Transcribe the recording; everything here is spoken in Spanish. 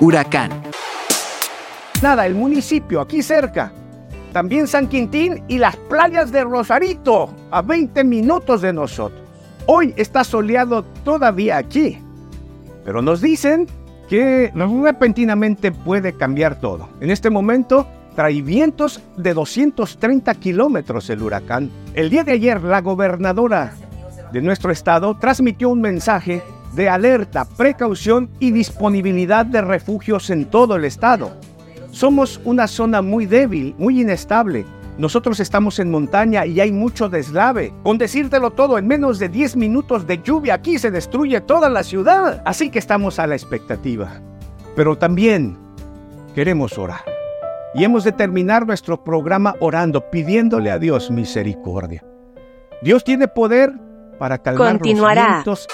Huracán. Nada, el municipio aquí cerca. También San Quintín y las playas de Rosarito, a 20 minutos de nosotros. Hoy está soleado todavía aquí, pero nos dicen que repentinamente puede cambiar todo. En este momento trae vientos de 230 kilómetros el huracán. El día de ayer la gobernadora de nuestro estado transmitió un mensaje de alerta, precaución y disponibilidad de refugios en todo el estado. Somos una zona muy débil, muy inestable. Nosotros estamos en montaña y hay mucho deslave. Con decírtelo todo, en menos de 10 minutos de lluvia aquí se destruye toda la ciudad. Así que estamos a la expectativa. Pero también queremos orar. Y hemos de terminar nuestro programa orando, pidiéndole a Dios misericordia. Dios tiene poder para calmar Continuará. los vientos